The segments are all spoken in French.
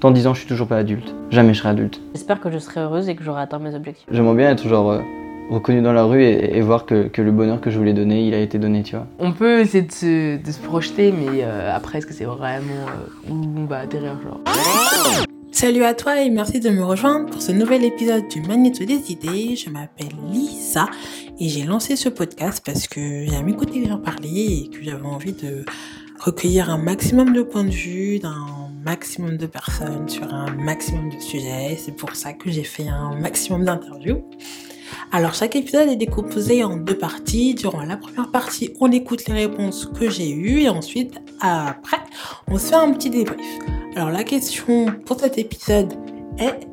Dans 10 ans, je suis toujours pas adulte. Jamais je serai adulte. J'espère que je serai heureuse et que j'aurai atteint mes objectifs. J'aimerais bien être genre euh, reconnu dans la rue et, et voir que, que le bonheur que je voulais donner, il a été donné, tu vois. On peut essayer de se, de se projeter, mais euh, après, est-ce que c'est vraiment euh, où on va atterrir genre? Salut à toi et merci de me rejoindre pour ce nouvel épisode du Magnéto des idées. Je m'appelle Lisa et j'ai lancé ce podcast parce que j'aime écouter les gens parler et que j'avais envie de recueillir un maximum de points de vue d'un maximum de personnes sur un maximum de sujets. C'est pour ça que j'ai fait un maximum d'interviews. Alors chaque épisode est décomposé en deux parties. Durant la première partie, on écoute les réponses que j'ai eues et ensuite, après, on se fait un petit débrief. Alors la question pour cet épisode est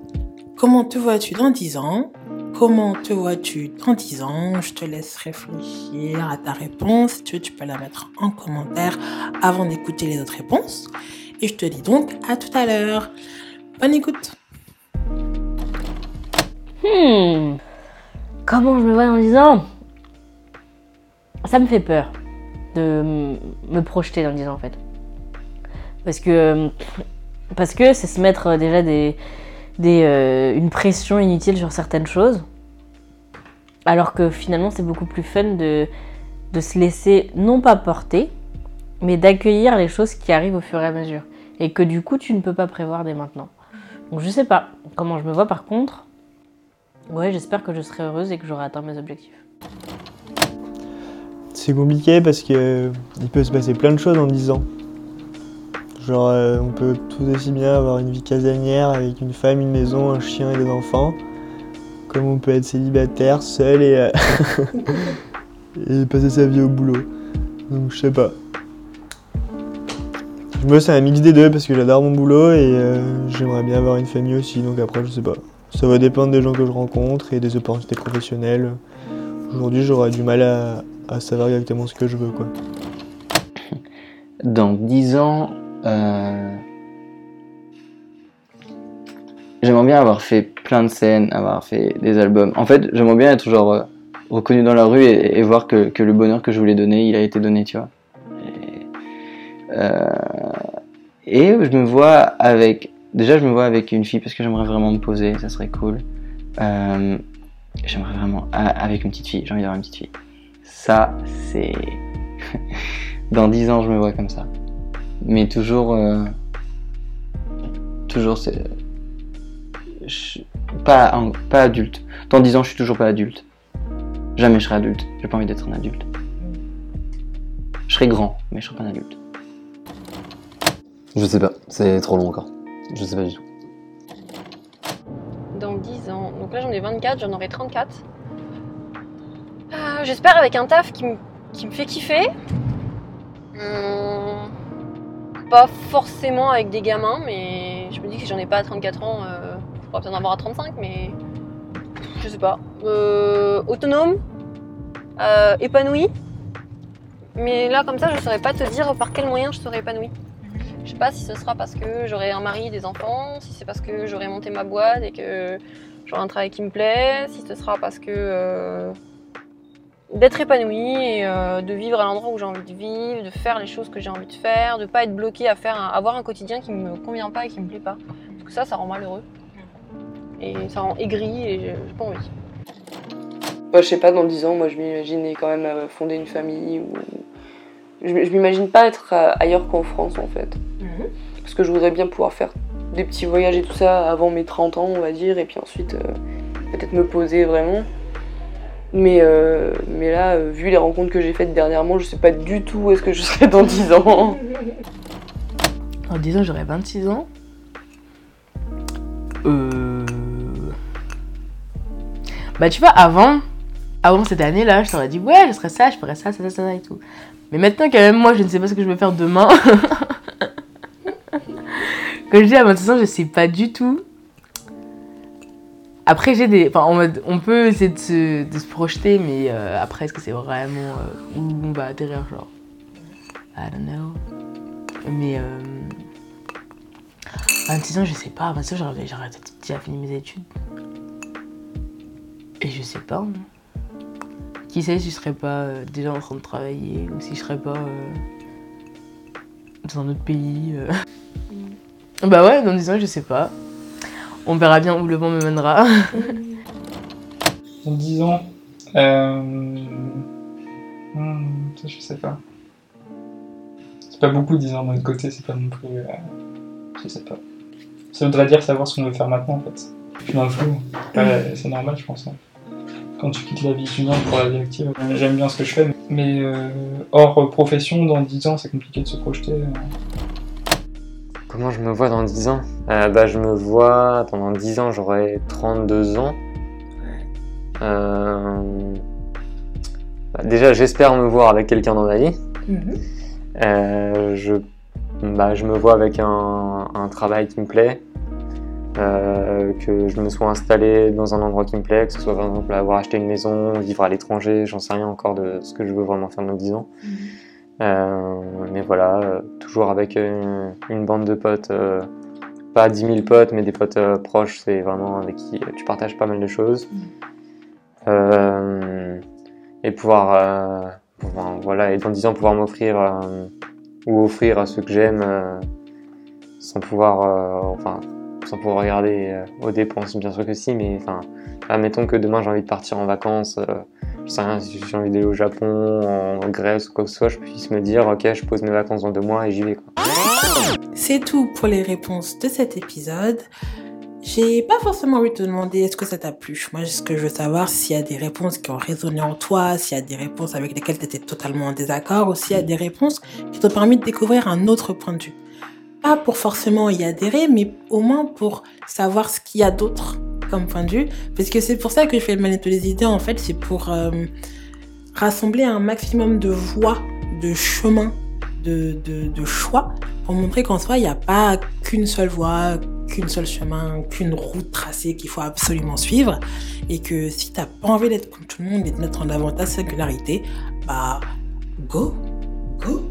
comment te vois-tu dans 10 ans? Comment te vois-tu dans 10 ans? Je te laisse réfléchir à ta réponse. Si tu veux, tu peux la mettre en commentaire avant d'écouter les autres réponses. Et je te dis donc à tout à l'heure. Bonne écoute Hmm. Comment je me vois 10 ans Ça me fait peur de me projeter dans 10 ans en fait. Parce que c'est se mettre déjà des, des, euh, une pression inutile sur certaines choses. Alors que finalement c'est beaucoup plus fun de se laisser non pas porter, mais d'accueillir les choses qui arrivent au fur et à mesure. Et que du coup tu ne peux pas prévoir dès maintenant. Donc je sais pas comment je me vois par contre. Ouais, j'espère que je serai heureuse et que j'aurai atteint mes objectifs. C'est compliqué parce que il peut se passer plein de choses en 10 ans. Genre, euh, on peut tout aussi bien avoir une vie casanière avec une femme, une maison, un chien et des enfants. Comme on peut être célibataire, seul et, euh, et passer sa vie au boulot. Donc, je sais pas. Moi, c'est un mix des deux parce que j'adore mon boulot et euh, j'aimerais bien avoir une famille aussi. Donc, après, je sais pas. Ça va dépendre des gens que je rencontre et des opportunités professionnelles. Aujourd'hui, j'aurais du mal à, à savoir exactement ce que je veux, quoi. Dans 10 ans, euh, j'aimerais bien avoir fait plein de scènes, avoir fait des albums. En fait, j'aimerais bien être genre euh, reconnu dans la rue et, et voir que, que le bonheur que je voulais donner, il a été donné, tu vois. Et, euh, et je me vois avec, déjà je me vois avec une fille parce que j'aimerais vraiment me poser, ça serait cool. Euh, j'aimerais vraiment, ah, avec une petite fille, j'ai envie d'avoir une petite fille. Ça, c'est... Dans 10 ans, je me vois comme ça. Mais toujours... euh, toujours, c'est... Pas, pas adulte. Dans 10 ans, je suis toujours pas adulte. Jamais je serai adulte. J'ai pas envie d'être un adulte. Je serai grand, mais je serai pas un adulte. Je sais pas, c'est trop long encore. Je sais pas du tout. dans 10 ans. Donc là, j'en ai 24, j'en aurai 34. Euh, J'espère avec un taf qui me, fait kiffer. Hum, pas forcément avec des gamins, mais je me dis que si j'en ai pas à 34 ans, euh, je en avoir à 35, mais je sais pas. Euh, autonome, euh, épanoui. Mais là, comme ça, je saurais pas te dire par quel moyen je serais épanouie. Je sais pas si ce sera parce que j'aurai un mari des enfants, si c'est parce que j'aurai monté ma boîte et que j'aurai un travail qui me plaît, si ce sera parce que euh, d'être épanouie et euh, de vivre à l'endroit où j'ai envie de vivre, de faire les choses que j'ai envie de faire, de pas être bloqué à faire avoir un quotidien qui me convient pas et qui me plaît pas. Parce que ça, ça rend malheureux. Et ça rend aigri et j'ai pas envie. Bah, je sais pas, dans 10 ans, moi je m'imaginais quand même euh, fonder une famille ou. Je, m'imagine pas être ailleurs qu'en France en fait. Parce que je voudrais bien pouvoir faire des petits voyages et tout ça avant mes 30 ans, on va dire, et puis ensuite euh, peut-être me poser vraiment. Mais, euh, mais là, euh, vu les rencontres que j'ai faites dernièrement, je sais pas du tout où est-ce que je serai dans 10 ans. En 10 ans, j'aurai 26 ans. Euh... Bah, tu vois, avant, avant cette année-là, je t'aurais dit, ouais, je serais ça, je ferais ça, ça, ça, ça et tout. Mais maintenant, quand même, moi, je ne sais pas ce que je vais faire demain. Quand je dis à 26 ans, je sais pas du tout. Après, j'ai des. Enfin, en mode, on peut essayer de se, projeter, mais euh, après, est-ce que c'est vraiment euh, où on va atterrir, genre? I don't know. Mais. Euh, 26 ans, je sais pas. 26 ans, j'aurais déjà fini mes études. Et je sais pas. hein. Qui sait si je serais pas déjà en train de travailler ou si je serais pas dans un autre pays. Euh. Bah ouais, dans 10 ans, je sais pas. On verra bien où le vent me mènera. Dans 10 ans, euh... hmm, ça, je sais pas. C'est pas beaucoup 10 ans d'un côté, c'est pas non plus. euh, Je sais pas. Ça voudrait dire savoir ce qu'on veut faire maintenant en fait. Je suis dans le flou. Ouais, c'est normal, je pense. hein. Quand tu quittes la vie étudiante pour la vie active, euh, j'aime bien ce que je fais, mais euh, hors profession, dans 10 ans, c'est compliqué de se projeter. euh. Comment je me vois dans 10 ans? Euh, Bah, je me vois, pendant 10 ans, j'aurai 32 ans. Euh, bah, déjà, j'espère me voir avec quelqu'un dans ma vie. Euh, je, bah, je me vois avec un, un travail qui me plaît, que je me sois installé dans un endroit qui me plaît, que ce soit par exemple avoir acheté une maison, vivre à l'étranger, j'en sais rien encore de ce que je veux vraiment faire dans 10 ans. Euh, mais voilà, euh, toujours avec une, une bande de potes, euh, pas 10 000 potes, mais des potes euh, proches, c'est vraiment avec qui euh, tu partages pas mal de choses. Euh, et pouvoir, euh, voilà, et dans 10 ans, pouvoir m'offrir euh, ou offrir à ceux que j'aime euh, sans pouvoir, euh, enfin, sans pouvoir regarder euh, aux dépenses, bien sûr que si, mais enfin, admettons que demain j'ai envie de partir en vacances, sais rien, si j'ai envie d'aller au Japon, en Grèce ou quoi que ce soit, je puisse me dire, ok, je pose mes vacances dans deux mois et j'y vais. C'est tout pour les réponses de cet épisode. J'ai pas forcément envie de te demander est-ce que ça t'a plu? Moi, ce que je veux savoir, s'il y a des réponses qui ont résonné en toi, s'il y a des réponses avec lesquelles tu étais totalement en désaccord, ou s'il y a des réponses qui t'ont permis de découvrir un autre point de vue. Pas pour forcément y adhérer, mais au moins pour savoir ce qu'il y a d'autre point de vue. Parce que c'est pour ça que je fais le manette des idées, en fait, c'est pour euh, rassembler un maximum de voix, de chemins, de, de, de choix pour montrer qu'en soi, il n'y a pas qu'une seule voie, qu'une seule chemin, qu'une route tracée qu'il faut absolument suivre. Et que si t'as pas envie d'être comme tout le monde et de mettre en avant ta singularité, bah, go, go.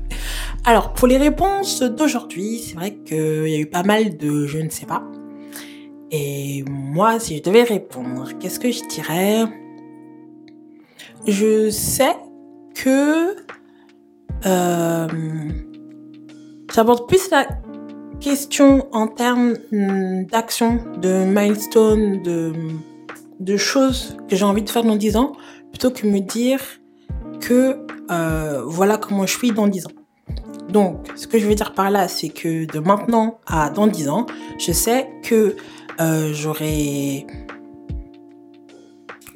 Alors, pour les réponses d'aujourd'hui, c'est vrai qu'il y a eu pas mal de je ne sais pas. Et moi, si je devais répondre, qu'est-ce que je dirais? Je sais que euh, j'aborde plus la question en termes d'action, de milestone, de, de choses que j'ai envie de faire dans 10 ans, plutôt que me dire que euh, voilà comment je suis dans 10 ans. Donc, ce que je veux dire par là, c'est que de maintenant à dans 10 ans, je sais que euh, j'aurai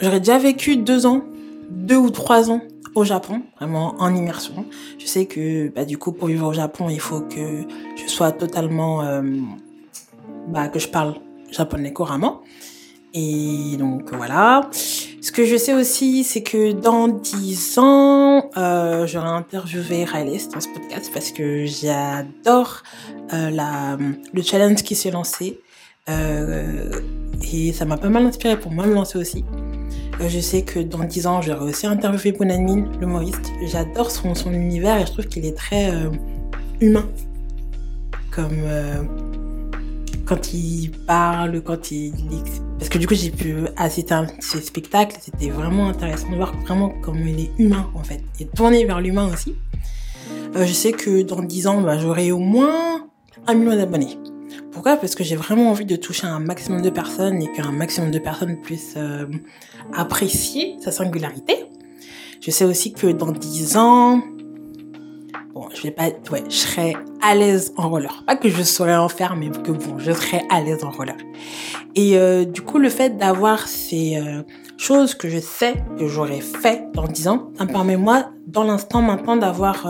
j'aurais déjà vécu deux ans, deux ou trois ans au Japon, vraiment en immersion. Je sais que bah, du coup pour vivre au Japon, il faut que je sois totalement, euh, bah, que je parle japonais couramment. Et donc voilà. Ce que je sais aussi, c'est que dans 10 ans, euh, j'aurai interviewé Riley dans ce podcast parce que j'adore euh, le challenge qui s'est lancé. Euh, et ça m'a pas mal inspiré pour moi me lancer aussi. Euh, je sais que dans 10 ans, j'aurai aussi interviewé Bonanmin, l'humoriste. J'adore son, son univers et je trouve qu'il est très euh, humain. Comme quand il parle, quand il... Parce que du coup, j'ai pu assister à ses spectacles. C'était vraiment intéressant de voir vraiment comment il est humain, en fait. Et tourné vers l'humain aussi. Je sais que dans 10 ans, bah, j'aurai au moins un million d'abonnés. Pourquoi? Parce que j'ai vraiment envie de toucher un maximum de personnes et qu'un maximum de personnes puissent euh, apprécier sa singularité. Je sais aussi que dans 10 ans, bon, je vais pas, ouais, je serai à l'aise en roller. Pas que je saurais en mais que bon, je serai à l'aise en roller. Et euh, du coup, le fait d'avoir ces euh, choses que je sais que j'aurais fait dans 10 ans, ça me permet moi, dans l'instant maintenant, d'avoir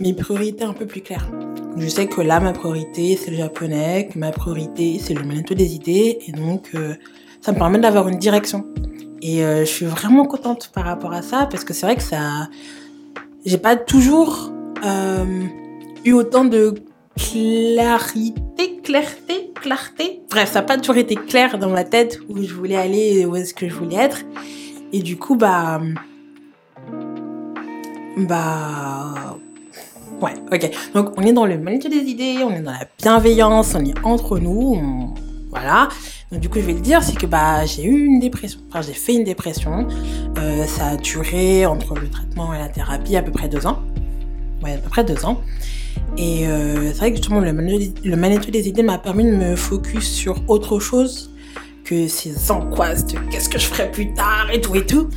mes priorités un peu plus claires. Je sais que là, ma priorité, c'est le japonais, que ma priorité, c'est le manette des idées, et donc, euh, ça me permet d'avoir une direction. Et euh, je suis vraiment contente par rapport à ça, parce que c'est vrai que ça... J'ai pas toujours euh, eu autant de clarité, clarté, clarté. Bref, ça n'a pas toujours été clair dans ma tête où je voulais aller et où est-ce que je voulais être. Et du coup, bah... Bah... Ouais, ok. Donc, on est dans le manque des idées, on est dans la bienveillance, on est entre nous, voilà. Donc, du coup, je vais le dire, c'est que bah, j'ai eu une dépression. Enfin, j'ai fait une dépression. Euh, ça a duré entre le traitement et la thérapie à peu près deux ans. Ouais, à peu près deux ans. Et euh, c'est vrai que justement, le, le des idées m'a permis de me focus sur autre chose que ces angoisses de qu'est-ce que je ferai plus tard? et tout et tout.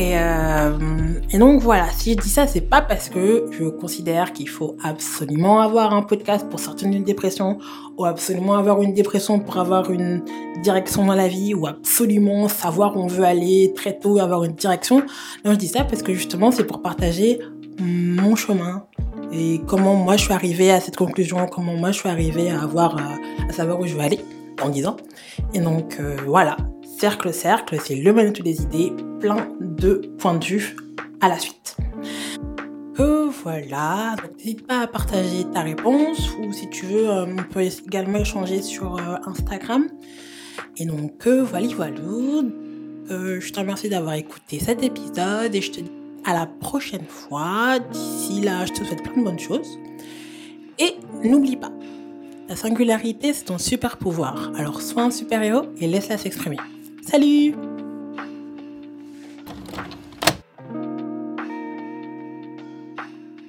Et, euh, et donc voilà, si je dis ça, c'est pas parce que je considère qu'il faut absolument avoir un podcast pour sortir d'une dépression, ou absolument avoir une dépression pour avoir une direction dans la vie, ou absolument savoir où on veut aller très tôt et avoir une direction. Non, je dis ça parce que justement, c'est pour partager mon chemin et comment moi je suis arrivée à cette conclusion, comment moi je suis arrivée à avoir, euh, à savoir où je veux aller en 10 ans. Et donc euh, voilà, cercle cercle, c'est le magnéto des idées, plein de points de vue à la suite. Que voilà, n'hésite pas à partager ta réponse ou si tu veux, euh, on peut également échanger sur Instagram. Et donc voilà, voilà. je te remercie d'avoir écouté cet épisode et je te dis à la prochaine fois. D'ici là, je te souhaite plein de bonnes choses. Et n'oublie pas, la singularité, c'est ton super pouvoir. Alors sois un super héros et laisse-la s'exprimer. Salut